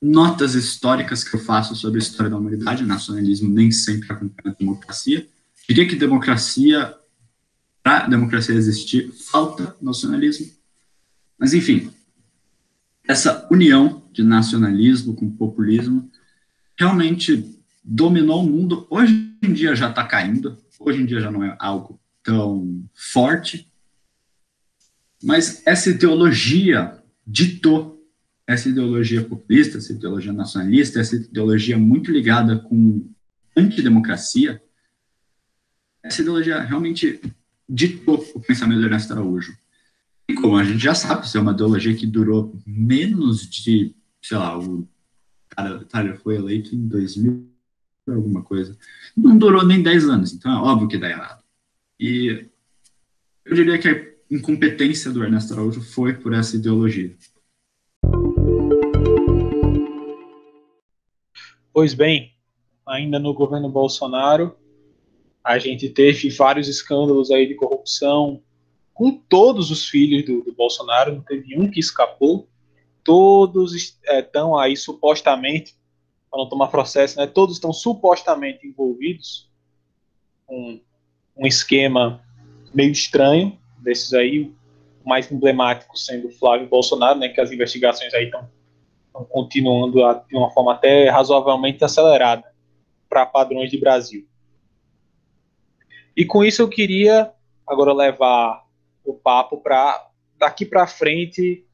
notas históricas que eu faço sobre a história da humanidade. Nacionalismo nem sempre é acompanha a democracia. Diria que democracia, para democracia existir, falta nacionalismo. Mas, enfim, essa união de nacionalismo com populismo realmente dominou o mundo. Hoje em dia já está caindo. Hoje em dia já não é algo tão forte. Mas essa ideologia ditou essa ideologia populista, essa ideologia nacionalista, essa ideologia muito ligada com antidemocracia, essa ideologia realmente ditou o pensamento do Ernesto Araújo. E como a gente já sabe, isso é uma ideologia que durou menos de, sei lá, o cara, foi eleito em 2000, alguma coisa. Não durou nem 10 anos, então é óbvio que dá errado. E eu diria que a incompetência do Ernesto Araújo foi por essa ideologia. Pois bem, ainda no governo Bolsonaro, a gente teve vários escândalos aí de corrupção com todos os filhos do, do Bolsonaro, não teve um que escapou. Todos estão é, aí supostamente, para não tomar processo, né, todos estão supostamente envolvidos com um esquema meio estranho desses aí, o mais emblemático sendo Flávio Bolsonaro, né, que as investigações aí estão continuando a, de uma forma até razoavelmente acelerada para padrões de Brasil. E com isso eu queria agora levar o papo para daqui para frente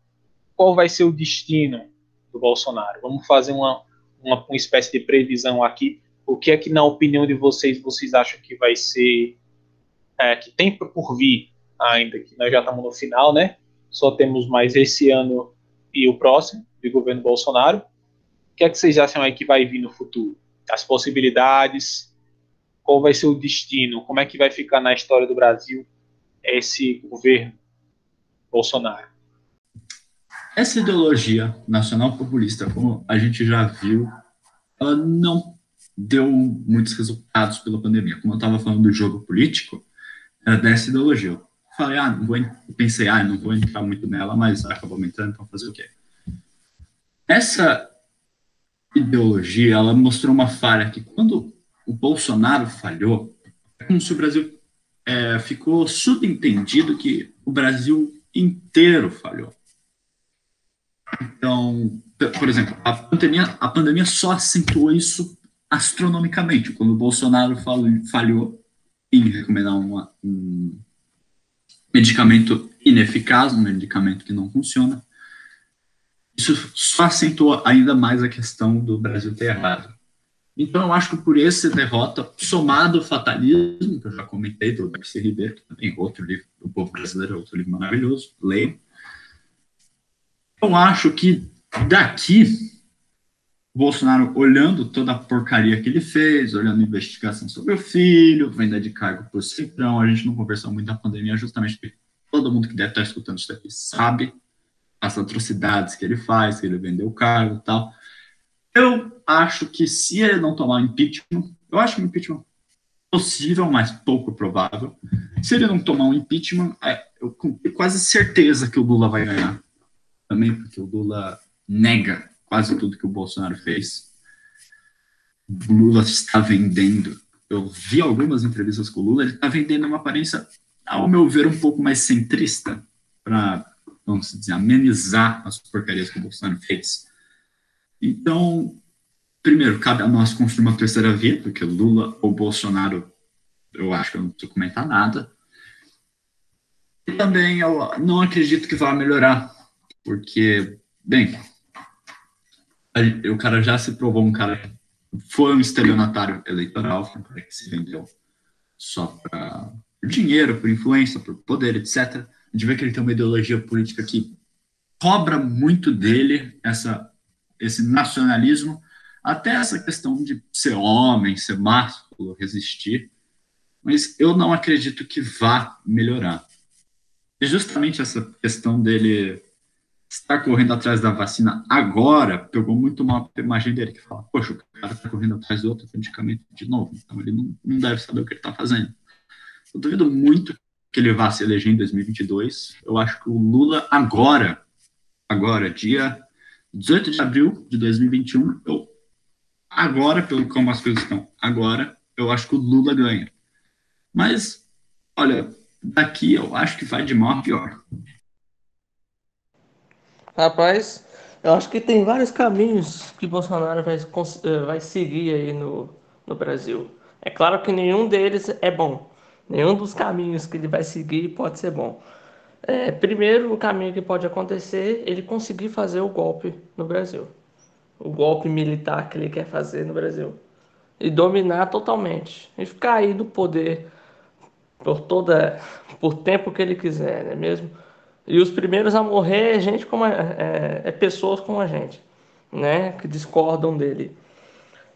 qual vai ser o destino do Bolsonaro. Vamos fazer uma, uma, uma espécie de previsão aqui. O que é que, na opinião de vocês, vocês acham que vai ser, é, que tem por vir ainda, que nós já estamos no final, né? Só temos mais esse ano e o próximo, de governo Bolsonaro. O que é que vocês acham aí que vai vir no futuro? As possibilidades, qual vai ser o destino, como é que vai ficar na história do Brasil esse governo Bolsonaro? Essa ideologia nacional populista, como a gente já viu, ela não deu muitos resultados pela pandemia. Como eu estava falando do jogo político, era dessa ideologia. Eu falei, ah, não vou, pensei, ah, não vou entrar muito nela, mas acabou entrando, então fazer o quê? Essa ideologia, ela mostrou uma falha que quando o Bolsonaro falhou, é como se o Brasil é, ficou subentendido que o Brasil inteiro falhou. Então, por exemplo, a pandemia, a pandemia só acentuou isso astronomicamente. Quando o Bolsonaro falhou em recomendar uma, um medicamento ineficaz, um medicamento que não funciona, isso só acentuou ainda mais a questão do Brasil ter errado. Então, eu acho que por essa derrota, somado ao fatalismo, que eu já comentei, do Darcy Ribeiro, que também é outro livro, O Povo Brasileiro, é outro livro maravilhoso, leio. Eu acho que daqui, Bolsonaro, olhando toda a porcaria que ele fez, olhando a investigação sobre o filho, venda de cargo por Centrão, a gente não conversou muito da pandemia, justamente porque todo mundo que deve estar escutando isso daqui sabe as atrocidades que ele faz, que ele vendeu o cargo e tal. Eu acho que se ele não tomar impeachment, eu acho um impeachment possível, mas pouco provável. Se ele não tomar um impeachment, é, eu tenho quase certeza que o Lula vai ganhar. Também porque o Lula nega quase tudo que o Bolsonaro fez. O Lula está vendendo. Eu vi algumas entrevistas com o Lula, ele está vendendo uma aparência, ao meu ver, um pouco mais centrista para vamos dizer, amenizar as porcarias que o Bolsonaro fez. Então, primeiro, cabe a nós construir uma terceira via, porque Lula ou Bolsonaro, eu acho que eu não preciso comentar nada. E também eu não acredito que vá melhorar, porque, bem, o cara já se provou um cara foi um estelionatário eleitoral, um cara que se vendeu só para dinheiro, por influência, por poder, etc de ver que ele tem uma ideologia política que cobra muito dele essa, esse nacionalismo, até essa questão de ser homem, ser másculo, resistir. Mas eu não acredito que vá melhorar. E justamente essa questão dele estar correndo atrás da vacina agora pegou muito mal a imagem dele, que fala, poxa, o cara está correndo atrás do outro medicamento de novo, então ele não, não deve saber o que ele está fazendo. Eu duvido muito que ele vá se eleger em 2022. Eu acho que o Lula agora, agora, dia 18 de abril de 2021, eu, agora, pelo como as coisas estão, agora, eu acho que o Lula ganha. Mas, olha, daqui eu acho que vai de mal a pior. Rapaz, eu acho que tem vários caminhos que Bolsonaro vai, eh, vai seguir aí no, no Brasil. É claro que nenhum deles é bom. Nenhum dos caminhos que ele vai seguir pode ser bom. É, primeiro, o caminho que pode acontecer, ele conseguir fazer o golpe no Brasil. O golpe militar que ele quer fazer no Brasil. E dominar totalmente. E ficar aí no poder por toda por tempo que ele quiser, não é mesmo? E os primeiros a morrer é gente como a, é, é pessoas como a gente, né, que discordam dele.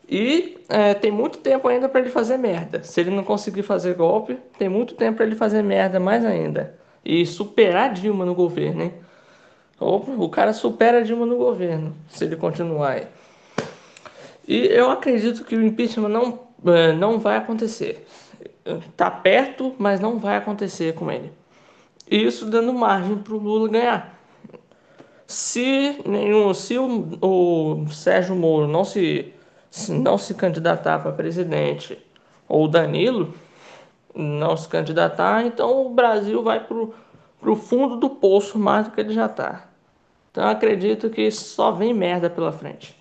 E é, tem muito tempo ainda para ele fazer merda. Se ele não conseguir fazer golpe, tem muito tempo para ele fazer merda mais ainda. E superar Dilma no governo, hein? O cara supera Dilma no governo, se ele continuar aí. E eu acredito que o impeachment não, é, não vai acontecer. Tá perto, mas não vai acontecer com ele. Isso dando margem para o Lula ganhar. Se nenhum, se o, o Sérgio Moro não se, se não se candidatar para presidente ou Danilo não se candidatar, então o Brasil vai para o fundo do poço mais do que ele já está. Então acredito que só vem merda pela frente.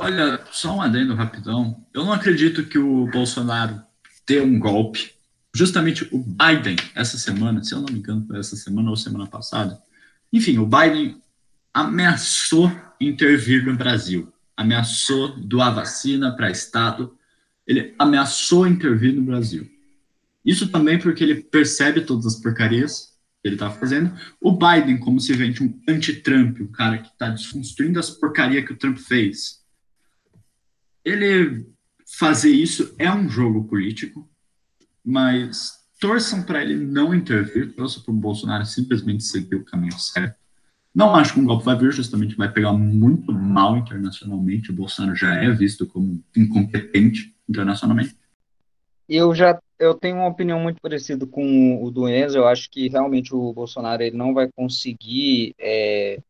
Olha, só um adendo rapidão. Eu não acredito que o Bolsonaro dê um golpe. Justamente o Biden, essa semana, se eu não me engano, foi essa semana ou semana passada. Enfim, o Biden ameaçou intervir no Brasil. Ameaçou doar vacina para Estado. Ele ameaçou intervir no Brasil. Isso também porque ele percebe todas as porcarias que ele está fazendo. O Biden, como se vende um anti-Trump, um cara que está desconstruindo as porcarias que o Trump fez ele fazer isso é um jogo político, mas torçam para ele não intervir, torçam para o Bolsonaro simplesmente seguir o caminho certo. Não acho que um golpe vai vir, justamente vai pegar muito mal internacionalmente. O Bolsonaro já é visto como incompetente internacionalmente. Eu já eu tenho uma opinião muito parecida com o do Enzo. Eu acho que realmente o Bolsonaro ele não vai conseguir é,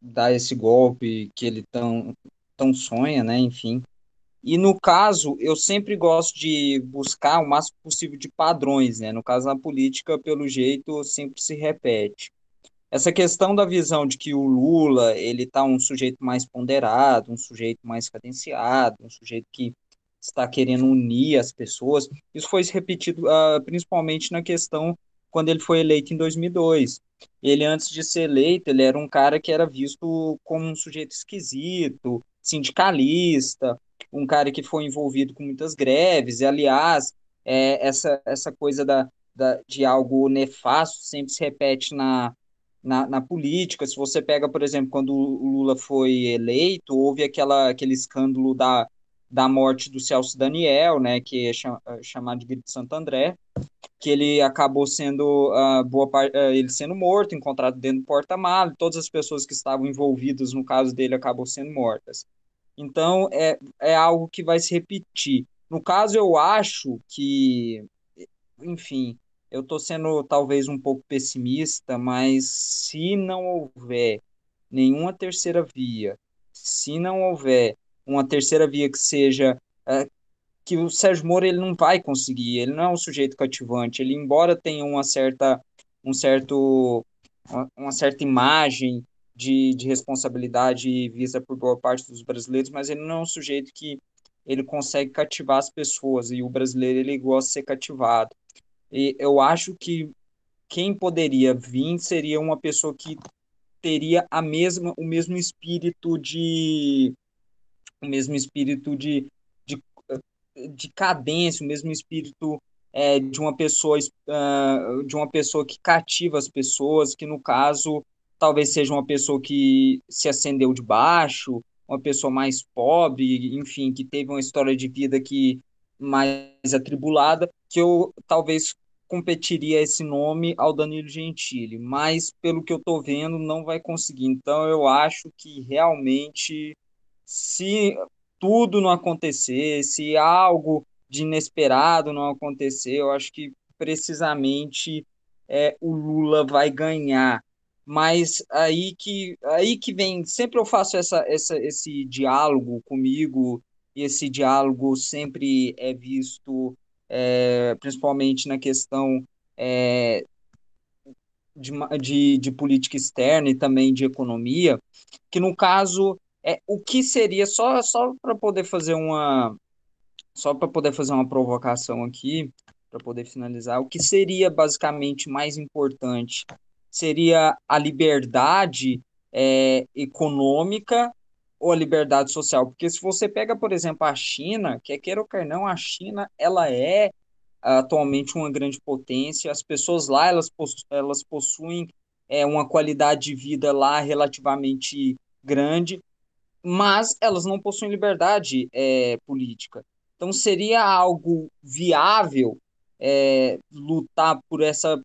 dar esse golpe que ele tão, tão sonha, né? Enfim. E no caso, eu sempre gosto de buscar o máximo possível de padrões, né? No caso, na política, pelo jeito, sempre se repete. Essa questão da visão de que o Lula, ele tá um sujeito mais ponderado, um sujeito mais cadenciado, um sujeito que está querendo unir as pessoas, isso foi repetido uh, principalmente na questão quando ele foi eleito em 2002. Ele, antes de ser eleito, ele era um cara que era visto como um sujeito esquisito, sindicalista, um cara que foi envolvido com muitas greves, e aliás, é, essa, essa coisa da, da, de algo nefasto sempre se repete na, na, na, política. Se você pega, por exemplo, quando o Lula foi eleito, houve aquela, aquele escândalo da, da morte do Celso Daniel, né, que é chamado de Grito Santo André, que ele acabou sendo uh, boa parte, uh, ele sendo morto, encontrado dentro do porta-malas, todas as pessoas que estavam envolvidas no caso dele acabou sendo mortas. Então é, é algo que vai se repetir. No caso, eu acho que, enfim, eu estou sendo talvez um pouco pessimista, mas se não houver nenhuma terceira via, se não houver uma terceira via que seja uh, que o Sérgio Moro ele não vai conseguir, ele não é um sujeito cativante, ele embora tenha uma certa um certo uma certa imagem de, de responsabilidade vista por boa parte dos brasileiros, mas ele não é um sujeito que ele consegue cativar as pessoas e o brasileiro ele gosta de ser cativado. E eu acho que quem poderia vir seria uma pessoa que teria a mesma o mesmo espírito de o mesmo espírito de de cadência, o mesmo espírito é, de uma pessoa uh, de uma pessoa que cativa as pessoas, que no caso talvez seja uma pessoa que se acendeu de baixo, uma pessoa mais pobre, enfim, que teve uma história de vida que mais atribulada, que eu talvez competiria esse nome ao Danilo Gentili, mas pelo que eu estou vendo não vai conseguir. Então eu acho que realmente se tudo não acontecer, se algo de inesperado não acontecer, eu acho que precisamente é, o Lula vai ganhar. Mas aí que, aí que vem, sempre eu faço essa, essa, esse diálogo comigo, e esse diálogo sempre é visto, é, principalmente na questão é, de, de, de política externa e também de economia, que no caso É, o que seria, só, só para poder fazer uma. Só para poder fazer uma provocação aqui, para poder finalizar, o que seria basicamente mais importante? Seria a liberdade é, econômica ou a liberdade social? Porque se você pega, por exemplo, a China, quer queira ou quer não, a China ela é atualmente uma grande potência, as pessoas lá elas, possu elas possuem é, uma qualidade de vida lá relativamente grande, mas elas não possuem liberdade é, política. Então seria algo viável é, lutar por essa,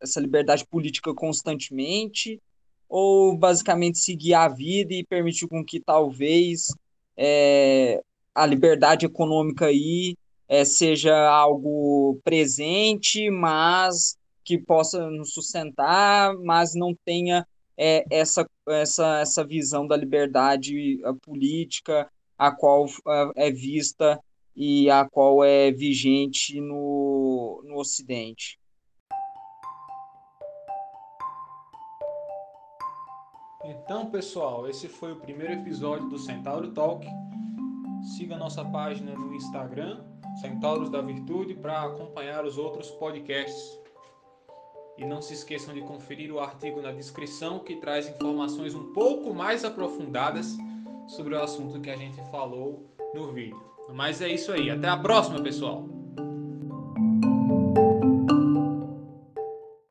essa liberdade política constantemente, ou basicamente seguir a vida e permitir com que talvez é, a liberdade econômica aí é, seja algo presente, mas que possa nos sustentar, mas não tenha é, essa, essa, essa visão da liberdade política a qual é vista e a qual é vigente no, no Ocidente. Então, pessoal, esse foi o primeiro episódio do Centauro Talk. Siga nossa página no Instagram, Centauros da Virtude, para acompanhar os outros podcasts. E não se esqueçam de conferir o artigo na descrição que traz informações um pouco mais aprofundadas sobre o assunto que a gente falou no vídeo. Mas é isso aí. Até a próxima, pessoal!